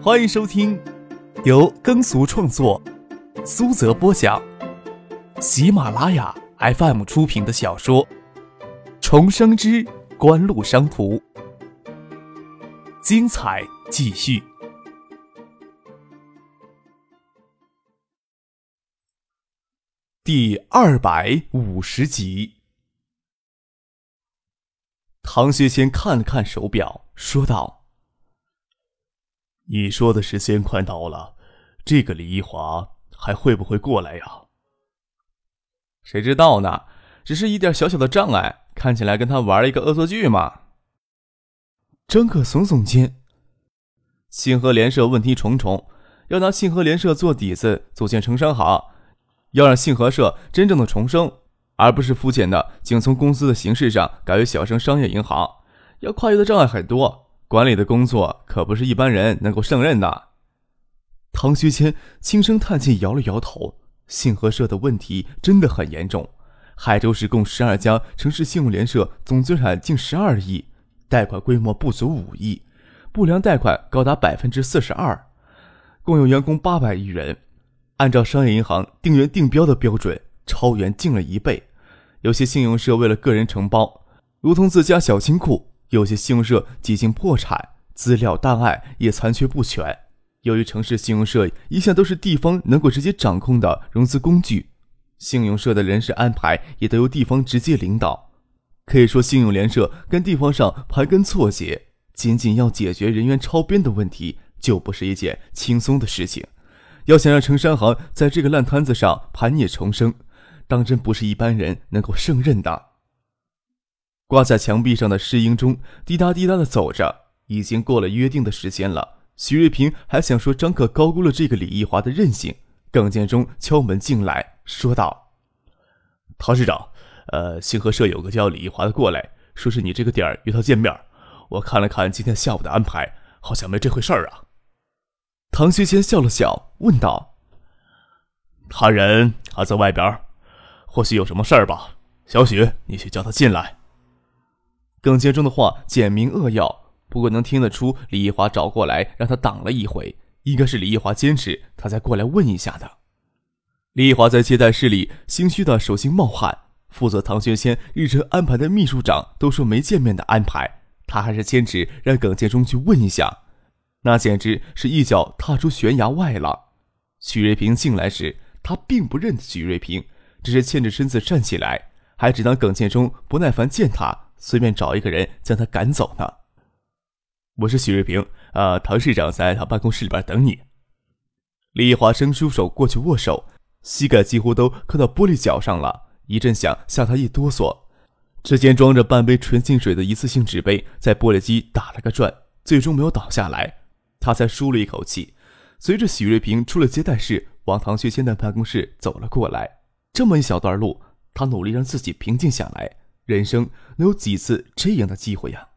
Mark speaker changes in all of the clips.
Speaker 1: 欢迎收听由耕俗创作、苏泽播讲、喜马拉雅 FM 出品的小说《重生之官路商途》，精彩继续，第二百五十集。唐学谦看了看手表，说道：“
Speaker 2: 你说的时间快到了，这个李一华还会不会过来呀？”“
Speaker 1: 谁知道呢？只是一点小小的障碍，看起来跟他玩了一个恶作剧嘛。”张可耸耸肩：“信和联社问题重重，要拿信和联社做底子组建城商行，要让信合社真正的重生。”而不是肤浅的，仅从公司的形式上改为小生商业银行，要跨越的障碍很多，管理的工作可不是一般人能够胜任的。唐学谦轻声叹气，摇了摇头。信合社的问题真的很严重，海州市共十二家城市信用联社，总资产近十二亿，贷款规模不足五亿，不良贷款高达百分之四十二，共有员工八百余人，按照商业银行定员定标的标准，超员近了一倍。有些信用社为了个人承包，如同自家小金库；有些信用社几近破产，资料档案也残缺不全。由于城市信用社一向都是地方能够直接掌控的融资工具，信用社的人事安排也都由地方直接领导。可以说，信用联社跟地方上盘根错节，仅仅要解决人员超编的问题，就不是一件轻松的事情。要想让城商行在这个烂摊子上盘涅重生，当真不是一般人能够胜任的。挂在墙壁上的试音钟滴答滴答的走着，已经过了约定的时间了。徐瑞平还想说张可高估了这个李义华的韧性，耿建中敲门进来，说道：“
Speaker 2: 唐市长，呃，星河社有个叫李义华的过来，说是你这个点儿约他见面。我看了看今天下午的安排，好像没这回事儿啊。”
Speaker 1: 唐学谦笑了笑，问道：“
Speaker 2: 他人还在外边？”或许有什么事儿吧，小许，你去叫他进来。
Speaker 1: 耿建中的话简明扼要，不过能听得出李一华找过来让他挡了一回，应该是李一华坚持他再过来问一下的。李一华在接待室里心虚的手心冒汗，负责唐学谦日程安排的秘书长都说没见面的安排，他还是坚持让耿建中去问一下，那简直是一脚踏出悬崖外了。许瑞平进来时，他并不认得许瑞平。只是欠着身子站起来，还只当耿建中不耐烦见他，随便找一个人将他赶走呢。
Speaker 2: 我是许瑞平，啊，唐市长在他办公室里边等你。
Speaker 1: 李华伸出手过去握手，膝盖几乎都磕到玻璃角上了，一阵响吓他一哆嗦。只见装着半杯纯净水的一次性纸杯在玻璃机打了个转，最终没有倒下来，他才舒了一口气。随着许瑞平出了接待室，往唐学谦的办公室走了过来。这么一小段路，他努力让自己平静下来。人生能有几次这样的机会呀？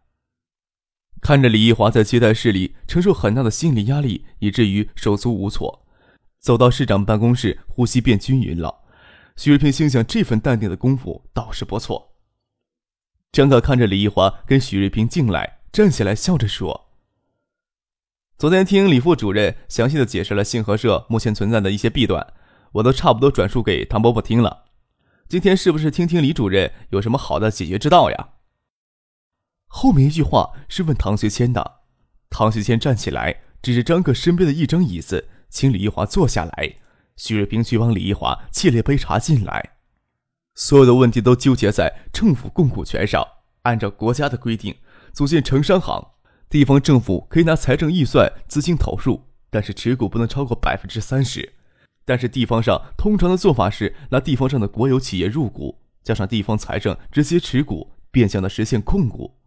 Speaker 1: 看着李一华在接待室里承受很大的心理压力，以至于手足无措，走到市长办公室，呼吸变均匀了。许瑞平心想，这份淡定的功夫倒是不错。张可看着李一华跟许瑞平进来，站起来笑着说：“昨天听李副主任详细的解释了信和社目前存在的一些弊端。”我都差不多转述给唐伯伯听了，今天是不是听听李主任有什么好的解决之道呀？后面一句话是问唐学谦的。唐学谦站起来，指着张克身边的一张椅子，请李一华坐下来。徐瑞平去帮李一华沏了杯茶进来。所有的问题都纠结在政府供股权上。按照国家的规定，组建城商行，地方政府可以拿财政预算资金投入，但是持股不能超过百分之三十。但是地方上通常的做法是拿地方上的国有企业入股，加上地方财政直接持股，变相的实现控股。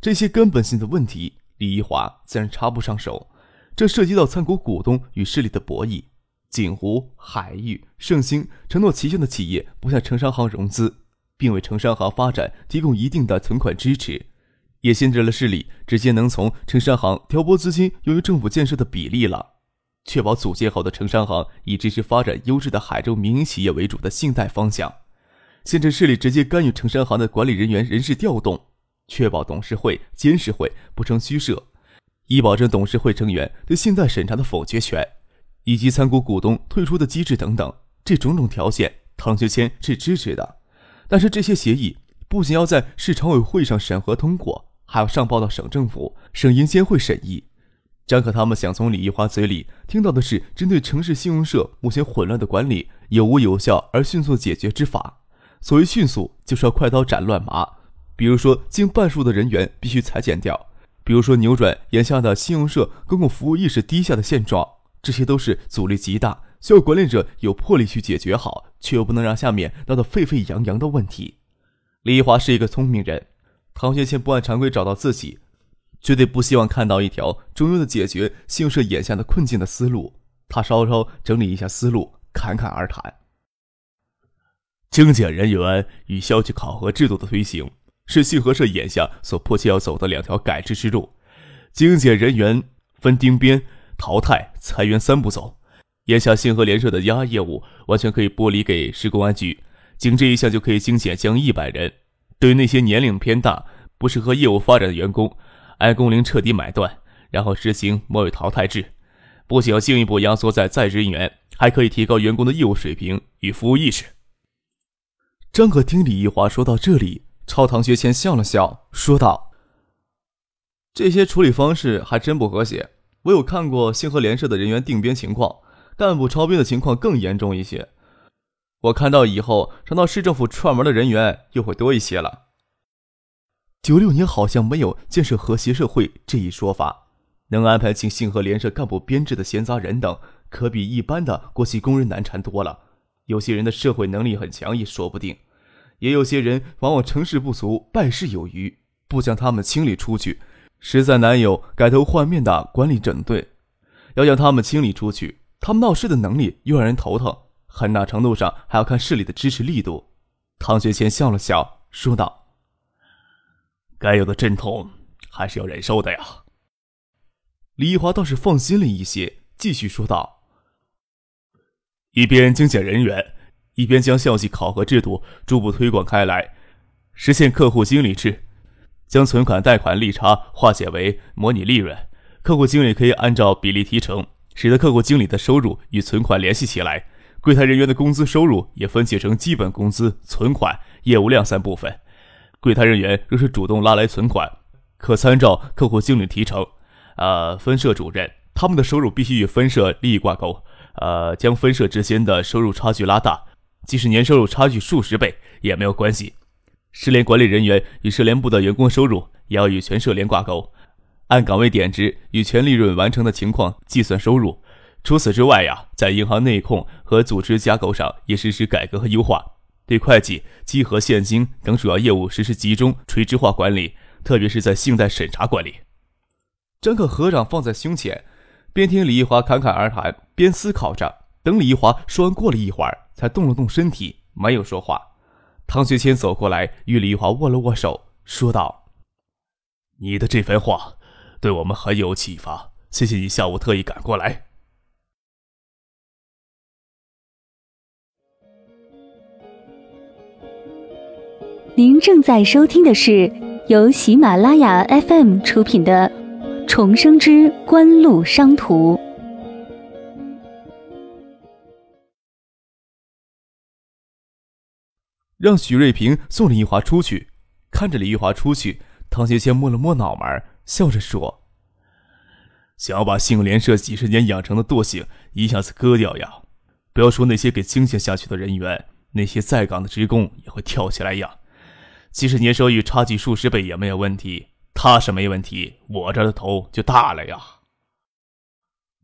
Speaker 1: 这些根本性的问题，李一华自然插不上手。这涉及到参股股东与势力的博弈。锦湖、海域、盛兴承诺旗下的企业不向城商行融资，并为城商行发展提供一定的存款支持，也限制了势力直接能从城商行调拨资金用于政府建设的比例了。确保组建好的城商行以支持发展优质的海州民营企业为主的信贷方向，限制势力直接干预城商行的管理人员人事调动，确保董事会、监事会不成虚设，以保证董事会成员对信贷审查的否决权，以及参股股东退出的机制等等，这种种条件，唐学谦是支持的。但是这些协议不仅要在市常委会上审核通过，还要上报到省政府、省银监会审议。张可他们想从李一华嘴里听到的是针对城市信用社目前混乱的管理有无有效而迅速解决之法。所谓迅速，就是要快刀斩乱麻。比如说，近半数的人员必须裁减掉；比如说，扭转眼下的信用社公共服务意识低下的现状。这些都是阻力极大，需要管理者有魄力去解决好，却又不能让下面闹得沸沸扬扬的问题。李一华是一个聪明人，唐学谦不按常规找到自己。绝对不希望看到一条中庸的解决信用社眼下的困境的思路。他稍稍整理一下思路，侃侃而谈：
Speaker 2: 精简人员与消极考核制度的推行，是信和社眼下所迫切要走的两条改制之路。精简人员分丁编、淘汰、裁员三步走。眼下信和联社的押业务完全可以剥离给市公安局，仅这一项就可以精简将一百人。对于那些年龄偏大、不适合业务发展的员工，按工龄彻底买断，然后实行末位淘汰制，不仅要进一步压缩在在职人员，还可以提高员工的业务水平与服务意识。
Speaker 1: 张可听李一华说到这里，朝唐学谦笑了笑，说道：“这些处理方式还真不和谐。我有看过星河联社的人员定编情况，干部超编的情况更严重一些。我看到以后上到市政府串门的人员又会多一些了。”九六年好像没有建设和谐社会这一说法，能安排进信和联社干部编制的闲杂人等，可比一般的国企工人难缠多了。有些人的社会能力很强也说不定，也有些人往往成事不足败事有余，不将他们清理出去，实在难有改头换面的管理整顿。要将他们清理出去，他们闹事的能力又让人头疼，很大程度上还要看市里的支持力度。唐学谦笑了笑，说道。
Speaker 2: 该有的阵痛还是要忍受的呀。
Speaker 1: 李华倒是放心了一些，继续说道：“
Speaker 2: 一边精简人员，一边将校际考核制度逐步推广开来，实现客户经理制，将存款贷款利差化解为模拟利润。客户经理可以按照比例提成，使得客户经理的收入与存款联系起来。柜台人员的工资收入也分解成基本工资、存款、业务量三部分。”柜台人员若是主动拉来存款，可参照客户经理提成。呃，分社主任他们的收入必须与分社利益挂钩。呃，将分社之间的收入差距拉大，即使年收入差距数十倍也没有关系。社联管理人员与社联部的员工收入也要与全社联挂钩，按岗位点值与全利润完成的情况计算收入。除此之外呀，在银行内控和组织架构上也实施改革和优化。对会计、稽核、现金等主要业务实施集中垂直化管理，特别是在信贷审查管理。
Speaker 1: 张可合掌放在胸前，边听李一华侃侃而谈，边思考着。等李一华说完，过了一会儿，才动了动身体，没有说话。唐学谦走过来，与李一华握了握手，说道：“
Speaker 2: 你的这番话对我们很有启发，谢谢你下午特意赶过来。”
Speaker 3: 您正在收听的是由喜马拉雅 FM 出品的《重生之官路商途》。
Speaker 1: 让许瑞平送李玉华出去，看着李玉华出去，唐学谦摸了摸脑门，笑着说：“
Speaker 2: 想要把信联社几十年养成的惰性一下子割掉呀？不要说那些给精简下去的人员，那些在岗的职工也会跳起来呀。”即使年收益差距数十倍也没有问题，他是没问题，我这的头就大了呀。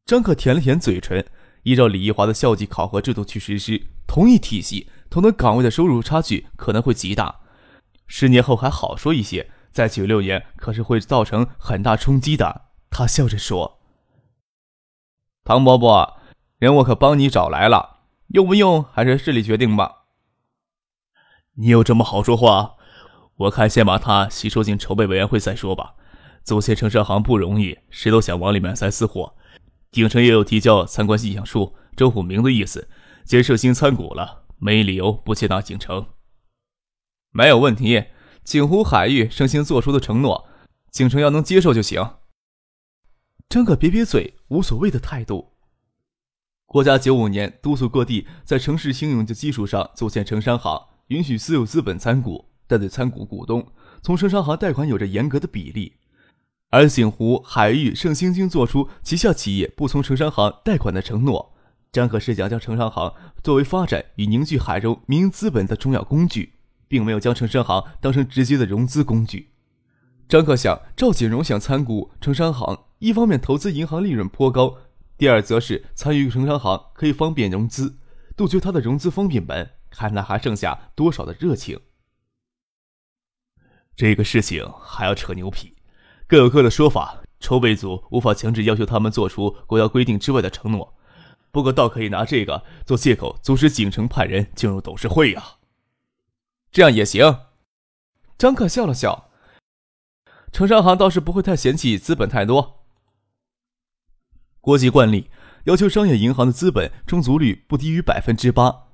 Speaker 1: 张可舔了舔嘴唇，依照李一华的校级考核制度去实施，同一体系，同等岗位的收入差距可能会极大。十年后还好说一些，在九六年可是会造成很大冲击的。他笑着说：“唐伯伯，人我可帮你找来了，用不用还是市里决定吧。”
Speaker 2: 你有这么好说话？我看先把他吸收进筹备委员会再说吧。组建城商行不容易，谁都想往里面塞私货。鼎城也有提交参观意向书，周虎明的意思，建设新参股了，没理由不接纳景城。
Speaker 1: 没有问题，景湖海域盛兴做出的承诺，景城要能接受就行。张可瘪瘪嘴，无所谓的态度。国家九五年督促各地在城市信用的基础上组建城商行，允许私有资本参股，但对参股股东从城商行贷款有着严格的比例。而景湖、海域、盛兴均做出旗下企业不从城商行贷款的承诺。张可是想将城商行作为发展与凝聚海州民营资本的重要工具，并没有将城商行当成直接的融资工具。张可想，赵锦荣想参股城商行，一方面投资银行利润颇高，第二则是参与城商行可以方便融资，杜绝他的融资方便门，看他还剩下多少的热情。
Speaker 2: 这个事情还要扯牛皮。各有各的说法，筹备组无法强制要求他们做出国家规定之外的承诺，不过倒可以拿这个做借口，阻止景城派人进入董事会呀。
Speaker 1: 这样也行。张克笑了笑，城商行倒是不会太嫌弃资本太多。国际惯例要求商业银行的资本充足率不低于百分之八，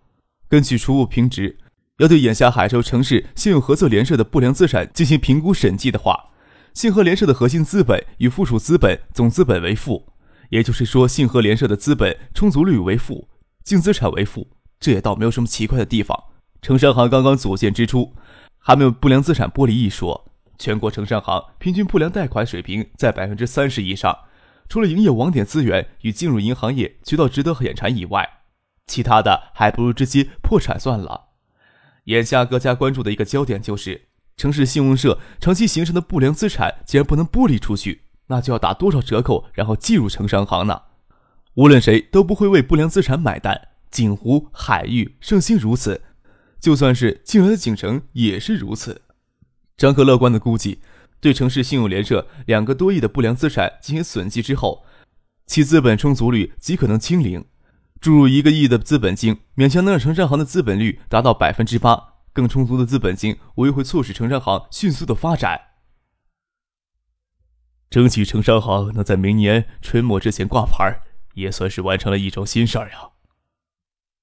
Speaker 1: 根据初步评值，要对眼下海州城市信用合作联社的不良资产进行评估审计的话。信和联社的核心资本与附属资本总资本为负，也就是说，信和联社的资本充足率为负，净资产为负，这也倒没有什么奇怪的地方。城商行刚刚组建之初，还没有不良资产剥离一说。全国城商行平均不良贷款水平在百分之三十以上，除了营业网点资源与进入银行业渠道值得眼馋以外，其他的还不如直接破产算了。眼下各家关注的一个焦点就是。城市信用社长期形成的不良资产，既然不能剥离出去，那就要打多少折扣，然后计入城商行呢？无论谁都不会为不良资产买单。锦湖、海域、盛兴如此，就算是进来的景城也是如此。张克乐观的估计，对城市信用联社两个多亿的不良资产进行损计之后，其资本充足率极可能清零。注入一个亿的资本金，勉强能让城商行的资本率达到百分之八。更充足的资本金，无疑会促使城商行迅速的发展。
Speaker 2: 争取城商行能在明年春末之前挂牌，也算是完成了一桩心事儿呀。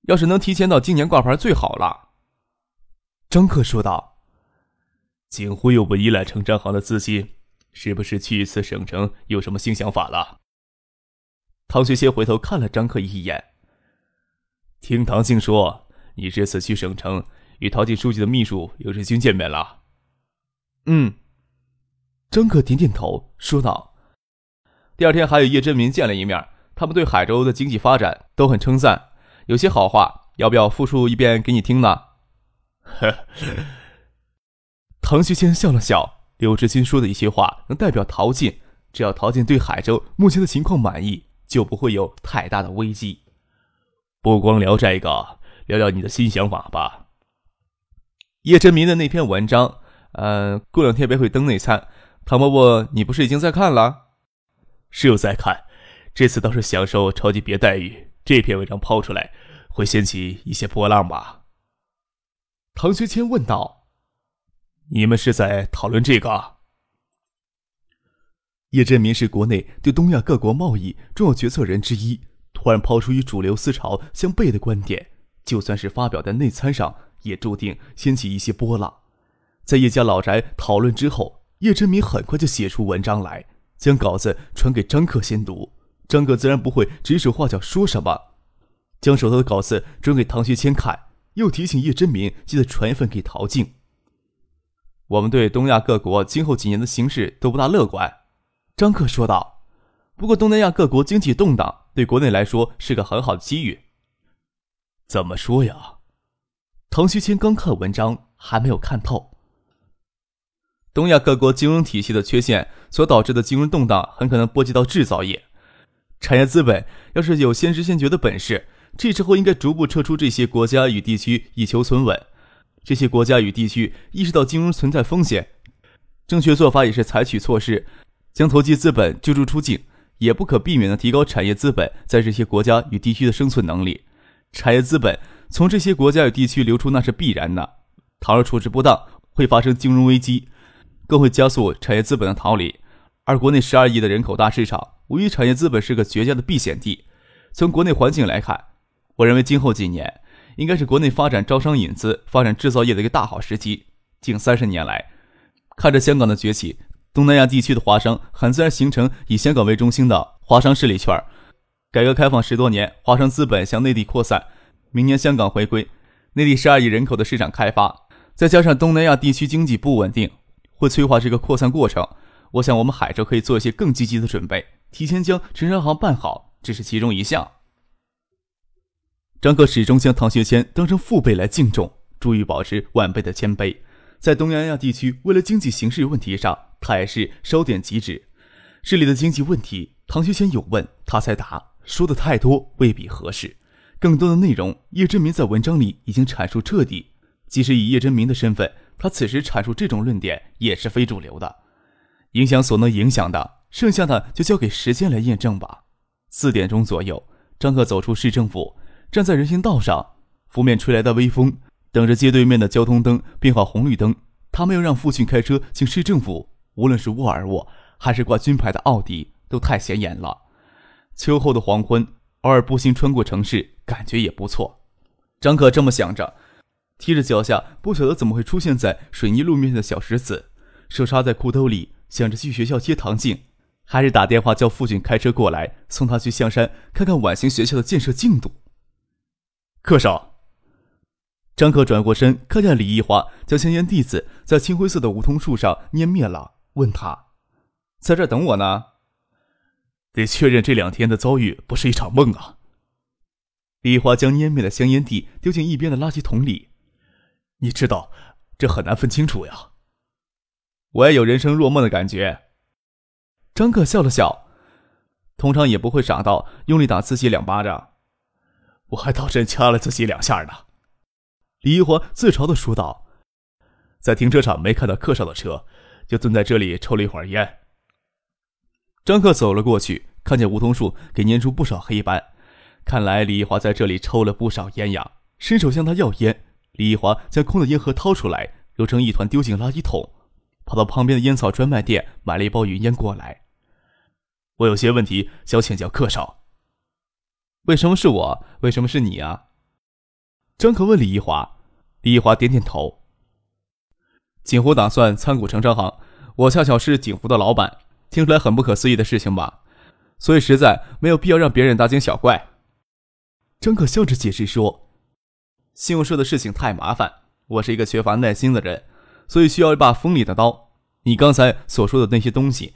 Speaker 1: 要是能提前到今年挂牌，最好了。张克说道。
Speaker 2: 景辉又不依赖城商行的资金，是不是去一次省城有什么新想法了？
Speaker 1: 唐学谦回头看了张克一眼。
Speaker 2: 听唐静说，你这次去省城。与陶静书记的秘书刘志军见面了。
Speaker 1: 嗯，张克点点头说道：“第二天还有叶振民见了一面，他们对海州的经济发展都很称赞，有些好话，要不要复述一遍给你听呢？”
Speaker 2: 呵，
Speaker 1: 唐学谦笑了笑，刘志军说的一些话能代表陶静，只要陶静对海州目前的情况满意，就不会有太大的危机。
Speaker 2: 不光聊这个，聊聊你的新想法吧。
Speaker 1: 叶振民的那篇文章，呃，过两天便会登内参。唐伯伯，你不是已经在看了？
Speaker 2: 是有在看，这次倒是享受超级别待遇。这篇文章抛出来，会掀起一些波浪吧？
Speaker 1: 唐学谦问道。
Speaker 2: 你们是在讨论这个？
Speaker 1: 叶振民是国内对东亚各国贸易重要决策人之一，突然抛出与主流思潮相悖的观点，就算是发表在内参上。也注定掀起一些波浪。在叶家老宅讨论之后，叶真明很快就写出文章来，将稿子传给张克先读。张克自然不会指手画脚说什么，将手头的稿子转给唐学谦看，又提醒叶真明记得传一份给陶静。我们对东亚各国今后几年的形势都不大乐观，张克说道。不过东南亚各国经济动荡，对国内来说是个很好的机遇。
Speaker 2: 怎么说呀？
Speaker 1: 唐学谦刚看文章，还没有看透。东亚各国金融体系的缺陷所导致的金融动荡，很可能波及到制造业。产业资本要是有先知先觉的本事，这时候应该逐步撤出这些国家与地区，以求存稳。这些国家与地区意识到金融存在风险，正确做法也是采取措施，将投机资本救助出境，也不可避免的提高产业资本在这些国家与地区的生存能力。产业资本。从这些国家与地区流出那是必然的，倘若处置不当，会发生金融危机，更会加速产业资本的逃离。而国内十二亿的人口大市场，无疑产业资本是个绝佳的避险地。从国内环境来看，我认为今后几年应该是国内发展招商引资、发展制造业的一个大好时机。近三十年来，看着香港的崛起，东南亚地区的华商很自然形成以香港为中心的华商势力圈。改革开放十多年，华商资本向内地扩散。明年香港回归，内地十二亿人口的市场开发，再加上东南亚地区经济不稳定，会催化这个扩散过程。我想，我们海州可以做一些更积极的准备，提前将城商行办好，这是其中一项。张克始终将唐学谦当成父辈来敬重，注意保持晚辈的谦卑。在东南亚地区，为了经济形势问题上，他也是稍点即止。这里的经济问题，唐学谦有问他才答，说的太多未必合适。更多的内容，叶真明在文章里已经阐述彻底。即使以叶真明的身份，他此时阐述这种论点也是非主流的。影响所能影响的，剩下的就交给时间来验证吧。四点钟左右，张克走出市政府，站在人行道上，拂面吹来的微风。等着街对面的交通灯变化红绿灯，他没有让父亲开车进市政府。无论是沃尔沃还是挂军牌的奥迪，都太显眼了。秋后的黄昏，偶尔步行穿过城市，感觉也不错。张可这么想着，踢着脚下不晓得怎么会出现在水泥路面的小石子，手插在裤兜里，想着去学校接唐静，还是打电话叫父亲开车过来送他去香山看看晚星学校的建设进度。
Speaker 2: 客少。
Speaker 1: 张可转过身，看见李一华将香烟蒂子在青灰色的梧桐树上捏灭了，问他：“在这等我呢？”
Speaker 2: 得确认这两天的遭遇不是一场梦啊。
Speaker 1: 李华将捏灭的香烟蒂丢进一边的垃圾桶里。
Speaker 2: 你知道，这很难分清楚呀。
Speaker 1: 我也有人生若梦的感觉。张克笑了笑，通常也不会傻到用力打自己两巴掌。
Speaker 2: 我还倒真掐了自己两下呢。
Speaker 1: 李一华自嘲的说道：“
Speaker 2: 在停车场没看到客少的车，就蹲在这里抽了一会儿烟。”
Speaker 1: 张克走了过去，看见梧桐树给粘出不少黑斑，看来李一华在这里抽了不少烟呀。伸手向他要烟，李一华将空的烟盒掏出来，揉成一团丢进垃圾桶，跑到旁边的烟草专卖店买了一包云烟过来。
Speaker 2: 我有些问题想请教客少。
Speaker 1: 为什么是我？为什么是你啊？张可问李一华，李一华点点头。锦湖打算参股城商行，我恰巧是锦湖的老板，听出来很不可思议的事情吧？所以实在没有必要让别人大惊小怪。张可笑着解释说：“信用社的事情太麻烦，我是一个缺乏耐心的人，所以需要一把锋利的刀。你刚才所说的那些东西，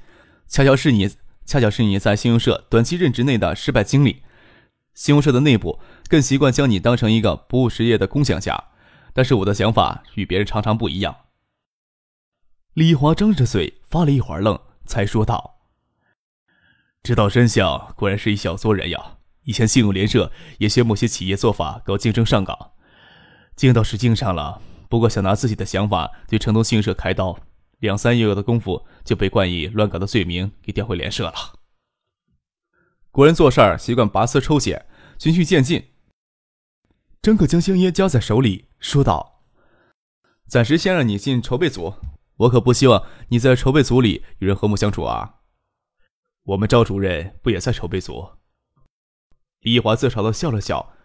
Speaker 1: 恰巧是你，恰巧是你在信用社短期任职内的失败经历。”信用社的内部更习惯将你当成一个不务实业的工匠家，但是我的想法与别人常常不一样。李华张着嘴发了一会儿愣，才说道：“
Speaker 2: 知道真相，果然是一小撮人呀。以前信用联社也学某些企业做法，搞竞争上岗，竞倒是竞上了，不过想拿自己的想法对城东信用社开刀，两三月的功夫就被冠以乱搞的罪名给调回联社了。”
Speaker 1: 国人做事儿习惯拔丝抽血，循序渐进。张可将香烟夹在手里，说道：“暂时先让你进筹备组，我可不希望你在筹备组里与人和睦相处啊。”
Speaker 2: 我们赵主任不也在筹备组？
Speaker 1: 李华自嘲的笑了笑：“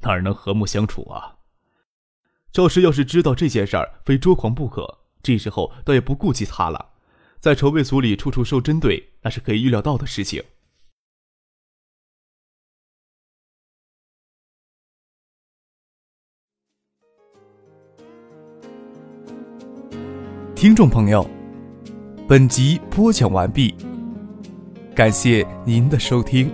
Speaker 2: 哪儿能和睦相处啊？”
Speaker 1: 赵氏要是知道这件事儿，非捉狂不可。这时候倒也不顾及他了，在筹备组里处处受针对，那是可以预料到的事情。听众朋友，本集播讲完毕，感谢您的收听。